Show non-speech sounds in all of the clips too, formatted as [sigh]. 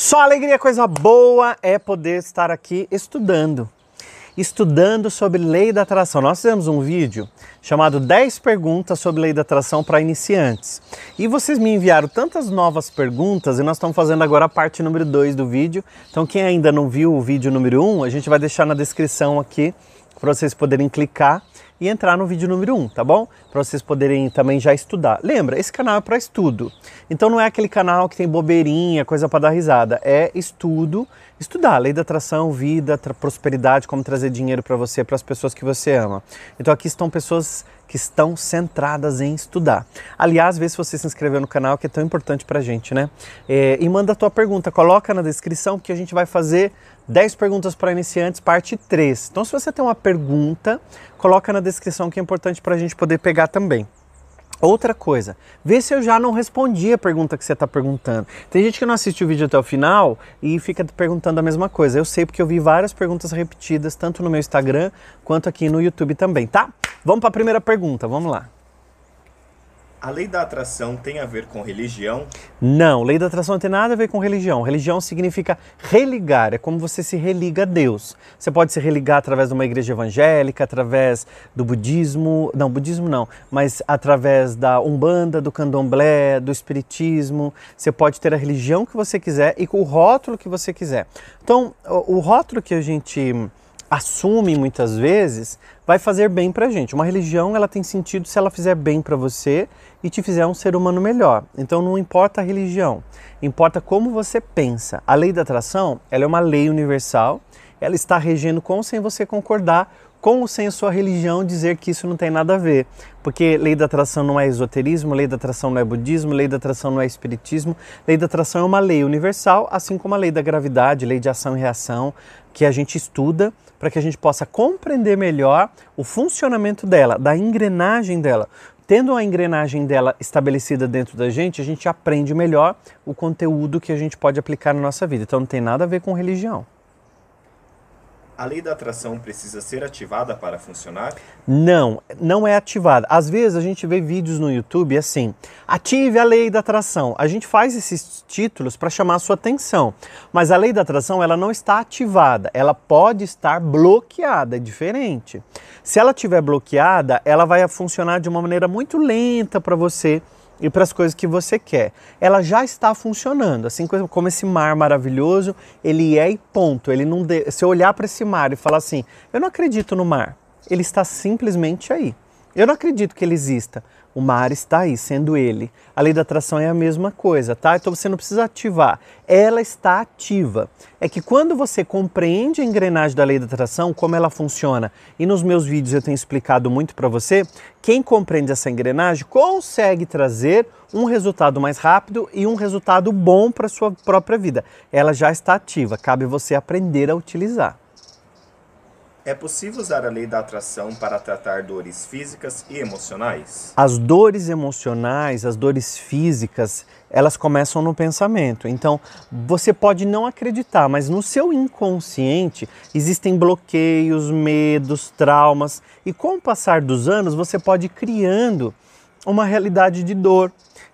Só alegria, coisa boa é poder estar aqui estudando. Estudando sobre lei da atração. Nós fizemos um vídeo chamado 10 perguntas sobre lei da atração para iniciantes. E vocês me enviaram tantas novas perguntas e nós estamos fazendo agora a parte número 2 do vídeo. Então quem ainda não viu o vídeo número 1, um, a gente vai deixar na descrição aqui para vocês poderem clicar e entrar no vídeo número 1, um, tá bom? Para vocês poderem também já estudar. Lembra, esse canal é para estudo. Então não é aquele canal que tem bobeirinha, coisa para dar risada. É estudo, estudar, lei da atração, vida, prosperidade, como trazer dinheiro para você, para as pessoas que você ama. Então aqui estão pessoas que estão centradas em estudar. Aliás, vê se você se inscreveu no canal, que é tão importante pra gente, né? É, e manda a tua pergunta, coloca na descrição que a gente vai fazer 10 perguntas para iniciantes, parte 3. Então, se você tem uma pergunta, coloca na descrição que é importante para a gente poder pegar também. Outra coisa, vê se eu já não respondi a pergunta que você está perguntando. Tem gente que não assiste o vídeo até o final e fica perguntando a mesma coisa. Eu sei porque eu vi várias perguntas repetidas, tanto no meu Instagram quanto aqui no YouTube também, tá? Vamos para a primeira pergunta, vamos lá. A lei da atração tem a ver com religião? Não, lei da atração não tem nada a ver com religião. Religião significa religar, é como você se religa a Deus. Você pode se religar através de uma igreja evangélica, através do budismo, não, budismo não, mas através da umbanda, do candomblé, do espiritismo. Você pode ter a religião que você quiser e com o rótulo que você quiser. Então, o, rótulo que a gente assume muitas vezes vai fazer bem para a gente. Uma religião ela tem sentido se ela fizer bem para você e te fizer um ser humano melhor. Então não importa a religião, importa como você pensa. A lei da atração ela é uma lei universal, ela está regendo com ou sem você concordar com ou sem a sua religião dizer que isso não tem nada a ver. Porque lei da atração não é esoterismo, lei da atração não é budismo, lei da atração não é espiritismo. Lei da atração é uma lei universal, assim como a lei da gravidade, lei de ação e reação, que a gente estuda para que a gente possa compreender melhor o funcionamento dela, da engrenagem dela. Tendo a engrenagem dela estabelecida dentro da gente, a gente aprende melhor o conteúdo que a gente pode aplicar na nossa vida. Então não tem nada a ver com religião. A lei da atração precisa ser ativada para funcionar? Não, não é ativada. Às vezes a gente vê vídeos no YouTube assim: ative a lei da atração. A gente faz esses títulos para chamar a sua atenção, mas a lei da atração ela não está ativada, ela pode estar bloqueada, é diferente. Se ela estiver bloqueada, ela vai funcionar de uma maneira muito lenta para você e para as coisas que você quer. Ela já está funcionando, assim como esse mar maravilhoso, ele é e ponto. Ele não de... Se eu olhar para esse mar e falar assim, eu não acredito no mar, ele está simplesmente aí. Eu não acredito que ele exista. O mar está aí, sendo ele. A lei da atração é a mesma coisa, tá? Então você não precisa ativar. Ela está ativa. É que quando você compreende a engrenagem da lei da atração, como ela funciona, e nos meus vídeos eu tenho explicado muito para você, quem compreende essa engrenagem consegue trazer um resultado mais rápido e um resultado bom para sua própria vida. Ela já está ativa, cabe você aprender a utilizar. É possível usar a lei da atração para tratar dores físicas e emocionais? As dores emocionais, as dores físicas, elas começam no pensamento. Então, você pode não acreditar, mas no seu inconsciente existem bloqueios, medos, traumas, e com o passar dos anos você pode ir criando uma realidade de dor,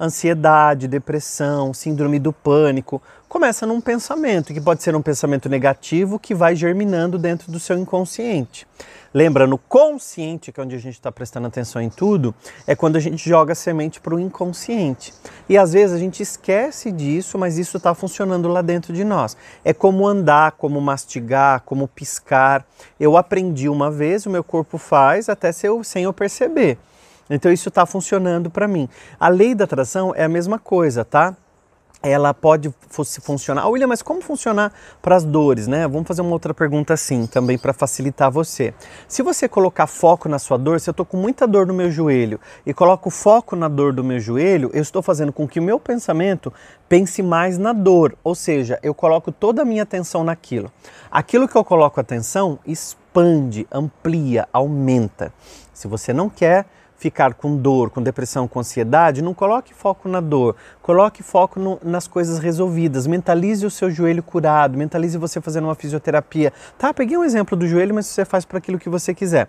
ansiedade, depressão, síndrome do pânico, começa num pensamento, que pode ser um pensamento negativo que vai germinando dentro do seu inconsciente. Lembra, no consciente, que é onde a gente está prestando atenção em tudo, é quando a gente joga a semente para o inconsciente. E às vezes a gente esquece disso, mas isso está funcionando lá dentro de nós. É como andar, como mastigar, como piscar. Eu aprendi uma vez, o meu corpo faz até sem eu perceber. Então isso está funcionando para mim. A lei da atração é a mesma coisa, tá? ela pode funcionar. Ah, William, mas como funcionar para as dores, né? Vamos fazer uma outra pergunta assim, também para facilitar você. Se você colocar foco na sua dor, se eu estou com muita dor no meu joelho e coloco foco na dor do meu joelho, eu estou fazendo com que o meu pensamento pense mais na dor, ou seja, eu coloco toda a minha atenção naquilo. Aquilo que eu coloco atenção expande, amplia, aumenta. Se você não quer ficar com dor, com depressão, com ansiedade, não coloque foco na dor, coloque foco no, nas coisas resolvidas, mentalize o seu joelho curado, mentalize você fazendo uma fisioterapia. Tá, peguei um exemplo do joelho, mas você faz para aquilo que você quiser.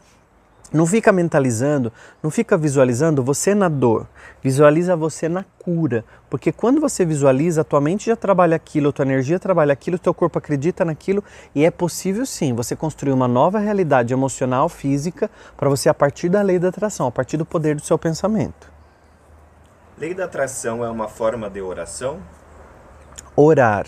Não fica mentalizando, não fica visualizando você na dor. Visualiza você na cura. Porque quando você visualiza, a tua mente já trabalha aquilo, a tua energia trabalha aquilo, o teu corpo acredita naquilo e é possível sim você construir uma nova realidade emocional, física, para você a partir da lei da atração, a partir do poder do seu pensamento. Lei da atração é uma forma de oração? Orar.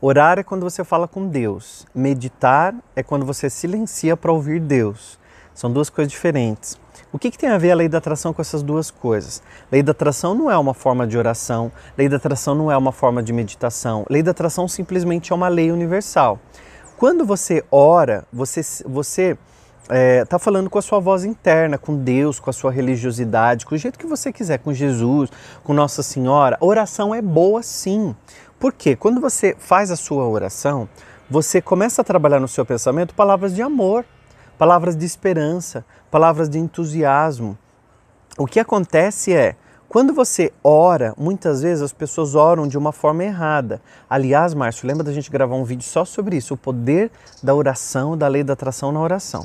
Orar é quando você fala com Deus. Meditar é quando você silencia para ouvir Deus. São duas coisas diferentes. O que, que, tem a ver a lei da atração com essas duas coisas? Lei da atração não é uma forma de oração, lei da atração não é uma forma de meditação, lei da atração simplesmente é uma lei universal. Quando você ora, você você está é, tá falando com a sua voz interna, com Deus, com a sua religiosidade, com o jeito que você quiser, com Jesus, com Nossa Senhora. oração é boa sim. Por quê? Quando você faz a sua oração, você começa a trabalhar no seu pensamento palavras de amor palavras de esperança, palavras de entusiasmo. O que acontece é, quando você ora, muitas vezes as pessoas oram de uma forma errada. Aliás, Márcio, lembra da gente gravar um vídeo só sobre isso, o poder da oração, da lei da atração na oração.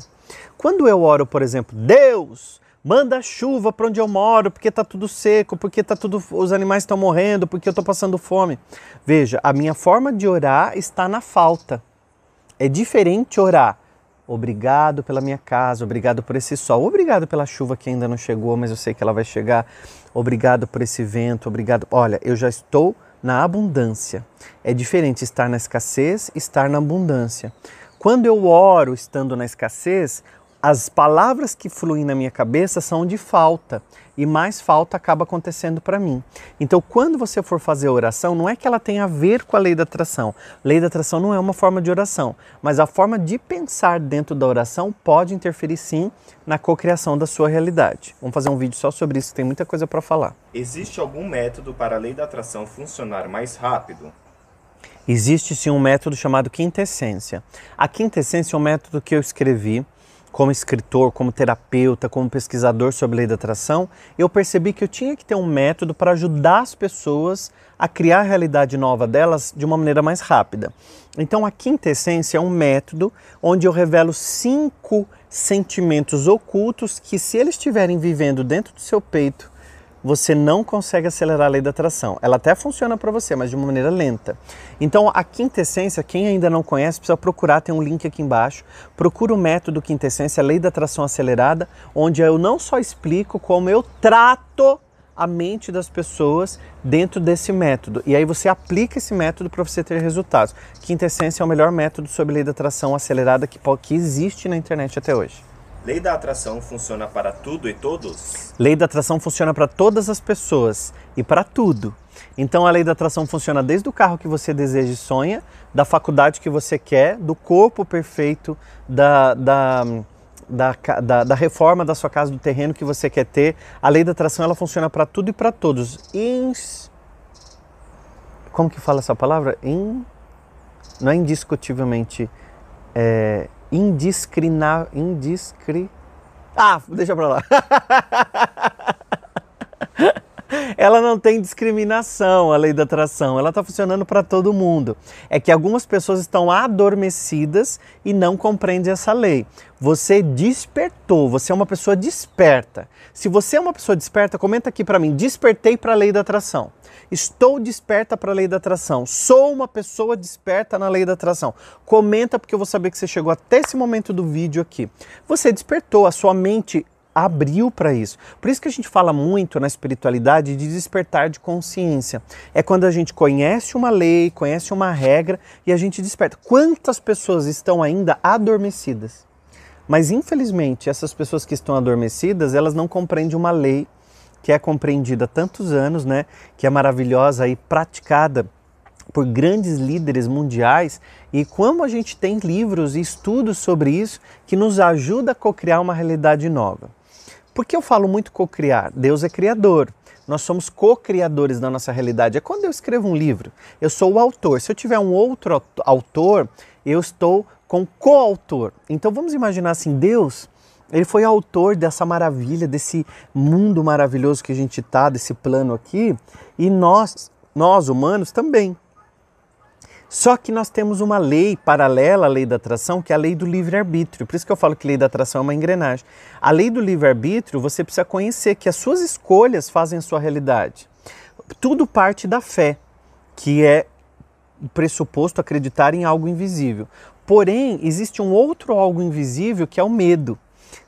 Quando eu oro, por exemplo, Deus, manda chuva para onde eu moro, porque está tudo seco, porque tá tudo, os animais estão morrendo, porque eu estou passando fome. Veja, a minha forma de orar está na falta. É diferente orar Obrigado pela minha casa, obrigado por esse sol, obrigado pela chuva que ainda não chegou, mas eu sei que ela vai chegar. Obrigado por esse vento, obrigado. Olha, eu já estou na abundância. É diferente estar na escassez, estar na abundância. Quando eu oro estando na escassez, as palavras que fluem na minha cabeça são de falta e mais falta acaba acontecendo para mim. Então, quando você for fazer oração, não é que ela tenha a ver com a lei da atração. Lei da atração não é uma forma de oração, mas a forma de pensar dentro da oração pode interferir sim na cocriação da sua realidade. Vamos fazer um vídeo só sobre isso, tem muita coisa para falar. Existe algum método para a lei da atração funcionar mais rápido? Existe sim um método chamado quintessência. A quintessência é um método que eu escrevi como escritor, como terapeuta, como pesquisador sobre lei da atração, eu percebi que eu tinha que ter um método para ajudar as pessoas a criar a realidade nova delas de uma maneira mais rápida. Então, a quinta essência é um método onde eu revelo cinco sentimentos ocultos que, se eles estiverem vivendo dentro do seu peito, você não consegue acelerar a lei da atração. Ela até funciona para você, mas de uma maneira lenta. Então, a quintessência, quem ainda não conhece, precisa procurar, tem um link aqui embaixo. Procura o método quintessência, a lei da atração acelerada, onde eu não só explico como eu trato a mente das pessoas dentro desse método. E aí você aplica esse método para você ter resultados. Quintessência é o melhor método sobre lei da atração acelerada que, que existe na internet até hoje. Lei da atração funciona para tudo e todos? Lei da atração funciona para todas as pessoas e para tudo. Então a lei da atração funciona desde o carro que você deseja e sonha, da faculdade que você quer, do corpo perfeito, da, da, da, da, da reforma da sua casa, do terreno que você quer ter. A lei da atração ela funciona para tudo e para todos. Ins... Como que fala essa palavra? In... Não é indiscutivelmente. É indiscrina, indiscri... Ah, deixa pra lá. [laughs] ela não tem discriminação, a lei da atração. Ela está funcionando para todo mundo. É que algumas pessoas estão adormecidas e não compreendem essa lei. Você despertou, você é uma pessoa desperta. Se você é uma pessoa desperta, comenta aqui para mim: despertei para a lei da atração. Estou desperta para a lei da atração. Sou uma pessoa desperta na lei da atração. Comenta porque eu vou saber que você chegou até esse momento do vídeo aqui. Você despertou, a sua mente abriu para isso. Por isso que a gente fala muito na espiritualidade de despertar de consciência. É quando a gente conhece uma lei, conhece uma regra e a gente desperta. Quantas pessoas estão ainda adormecidas? Mas infelizmente, essas pessoas que estão adormecidas, elas não compreendem uma lei que é compreendida há tantos anos, né, que é maravilhosa e praticada por grandes líderes mundiais e como a gente tem livros e estudos sobre isso que nos ajuda a co-criar uma realidade nova. Por que eu falo muito co-criar? Deus é criador. Nós somos co-criadores da nossa realidade. É quando eu escrevo um livro, eu sou o autor. Se eu tiver um outro autor, eu estou com co-autor. Então vamos imaginar assim, Deus ele foi autor dessa maravilha, desse mundo maravilhoso que a gente está, desse plano aqui, e nós, nós humanos também. Só que nós temos uma lei paralela à lei da atração, que é a lei do livre-arbítrio. Por isso que eu falo que lei da atração é uma engrenagem. A lei do livre-arbítrio, você precisa conhecer que as suas escolhas fazem a sua realidade. Tudo parte da fé, que é o pressuposto acreditar em algo invisível. Porém, existe um outro algo invisível que é o medo.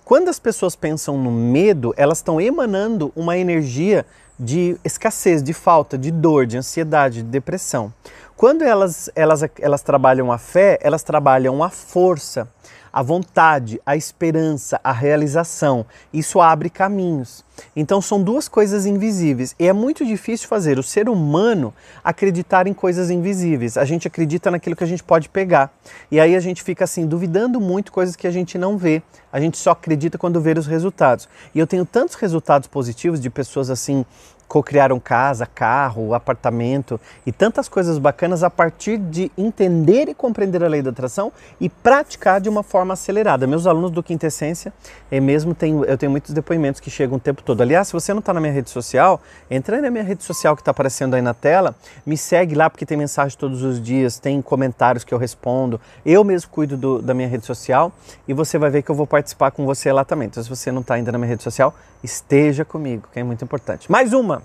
Quando as pessoas pensam no medo, elas estão emanando uma energia de escassez, de falta, de dor, de ansiedade, de depressão. Quando elas, elas, elas trabalham a fé, elas trabalham a força, a vontade, a esperança, a realização. Isso abre caminhos. Então são duas coisas invisíveis e é muito difícil fazer o ser humano acreditar em coisas invisíveis. A gente acredita naquilo que a gente pode pegar. E aí a gente fica assim duvidando muito coisas que a gente não vê. A gente só acredita quando vê os resultados. E eu tenho tantos resultados positivos de pessoas assim co-criaram casa, carro, apartamento e tantas coisas bacanas a partir de entender e compreender a lei da atração e praticar de uma forma acelerada. Meus alunos do Quintessência, eu mesmo tenho, eu tenho muitos depoimentos que chegam o tempo todo. Aliás, se você não está na minha rede social, entra na minha rede social que está aparecendo aí na tela, me segue lá porque tem mensagem todos os dias, tem comentários que eu respondo. Eu mesmo cuido do, da minha rede social e você vai ver que eu vou participar com você lá também. Então, se você não está ainda na minha rede social, esteja comigo, que é muito importante. Mais uma!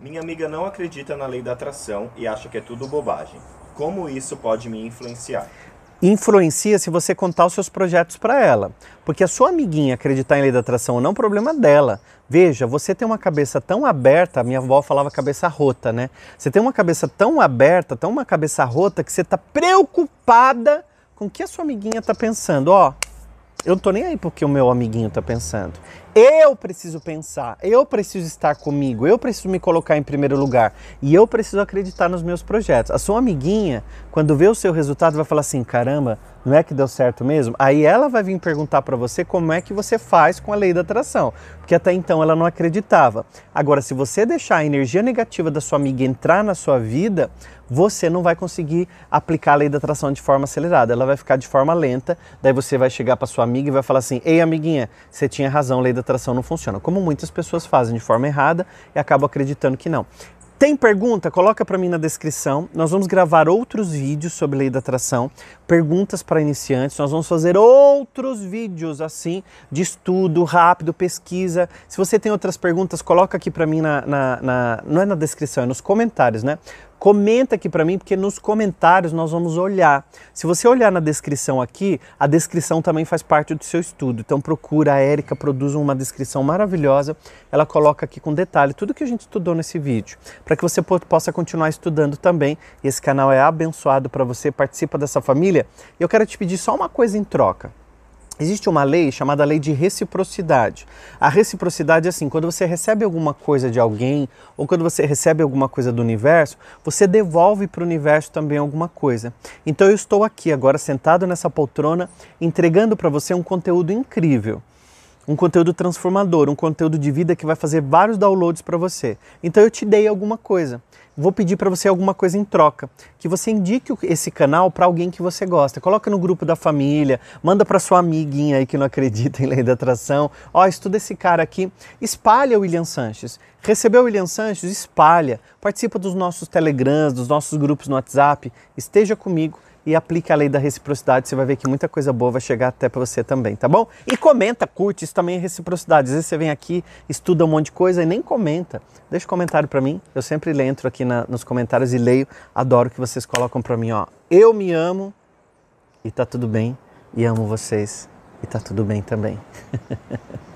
Minha amiga não acredita na lei da atração e acha que é tudo bobagem. Como isso pode me influenciar? Influencia se você contar os seus projetos para ela. Porque a sua amiguinha acreditar em lei da atração ou não é um problema dela. Veja, você tem uma cabeça tão aberta, minha avó falava cabeça rota, né? Você tem uma cabeça tão aberta, tão uma cabeça rota, que você está preocupada com o que a sua amiguinha está pensando. Ó, eu não tô nem aí porque o meu amiguinho está pensando. Eu preciso pensar, eu preciso estar comigo, eu preciso me colocar em primeiro lugar e eu preciso acreditar nos meus projetos. A sua amiguinha, quando vê o seu resultado, vai falar assim: caramba, não é que deu certo mesmo? Aí ela vai vir perguntar para você como é que você faz com a lei da atração, porque até então ela não acreditava. Agora, se você deixar a energia negativa da sua amiga entrar na sua vida, você não vai conseguir aplicar a lei da atração de forma acelerada. Ela vai ficar de forma lenta. Daí você vai chegar para sua amiga e vai falar assim: Ei, amiguinha, você tinha razão, a lei da atração não funciona. Como muitas pessoas fazem de forma errada e acabam acreditando que não. Tem pergunta? Coloca para mim na descrição. Nós vamos gravar outros vídeos sobre lei da atração, perguntas para iniciantes. Nós vamos fazer outros vídeos assim de estudo rápido, pesquisa. Se você tem outras perguntas, coloca aqui para mim na, na, na, não é na descrição, é nos comentários, né? Comenta aqui para mim, porque nos comentários nós vamos olhar. Se você olhar na descrição aqui, a descrição também faz parte do seu estudo. Então procura, a Érica produz uma descrição maravilhosa. Ela coloca aqui com detalhe tudo que a gente estudou nesse vídeo, para que você possa continuar estudando também. Esse canal é abençoado para você, participa dessa família. Eu quero te pedir só uma coisa em troca. Existe uma lei chamada lei de reciprocidade. A reciprocidade é assim: quando você recebe alguma coisa de alguém ou quando você recebe alguma coisa do universo, você devolve para o universo também alguma coisa. Então eu estou aqui agora sentado nessa poltrona entregando para você um conteúdo incrível um conteúdo transformador, um conteúdo de vida que vai fazer vários downloads para você. Então eu te dei alguma coisa vou pedir para você alguma coisa em troca, que você indique esse canal para alguém que você gosta. Coloca no grupo da família, manda para sua amiguinha aí que não acredita [laughs] em lei da atração. Ó, estuda esse cara aqui, espalha o William Sanches. Recebeu o William Sanches? Espalha. Participa dos nossos telegrams, dos nossos grupos no WhatsApp. Esteja comigo e aplique a lei da reciprocidade, você vai ver que muita coisa boa vai chegar até para você também, tá bom? E comenta, curte, isso também é reciprocidade. Às vezes você vem aqui, estuda um monte de coisa e nem comenta. Deixa um comentário para mim, eu sempre entro aqui na, nos comentários e leio. Adoro que vocês colocam para mim, ó. Eu me amo e tá tudo bem, e amo vocês e tá tudo bem também. [laughs]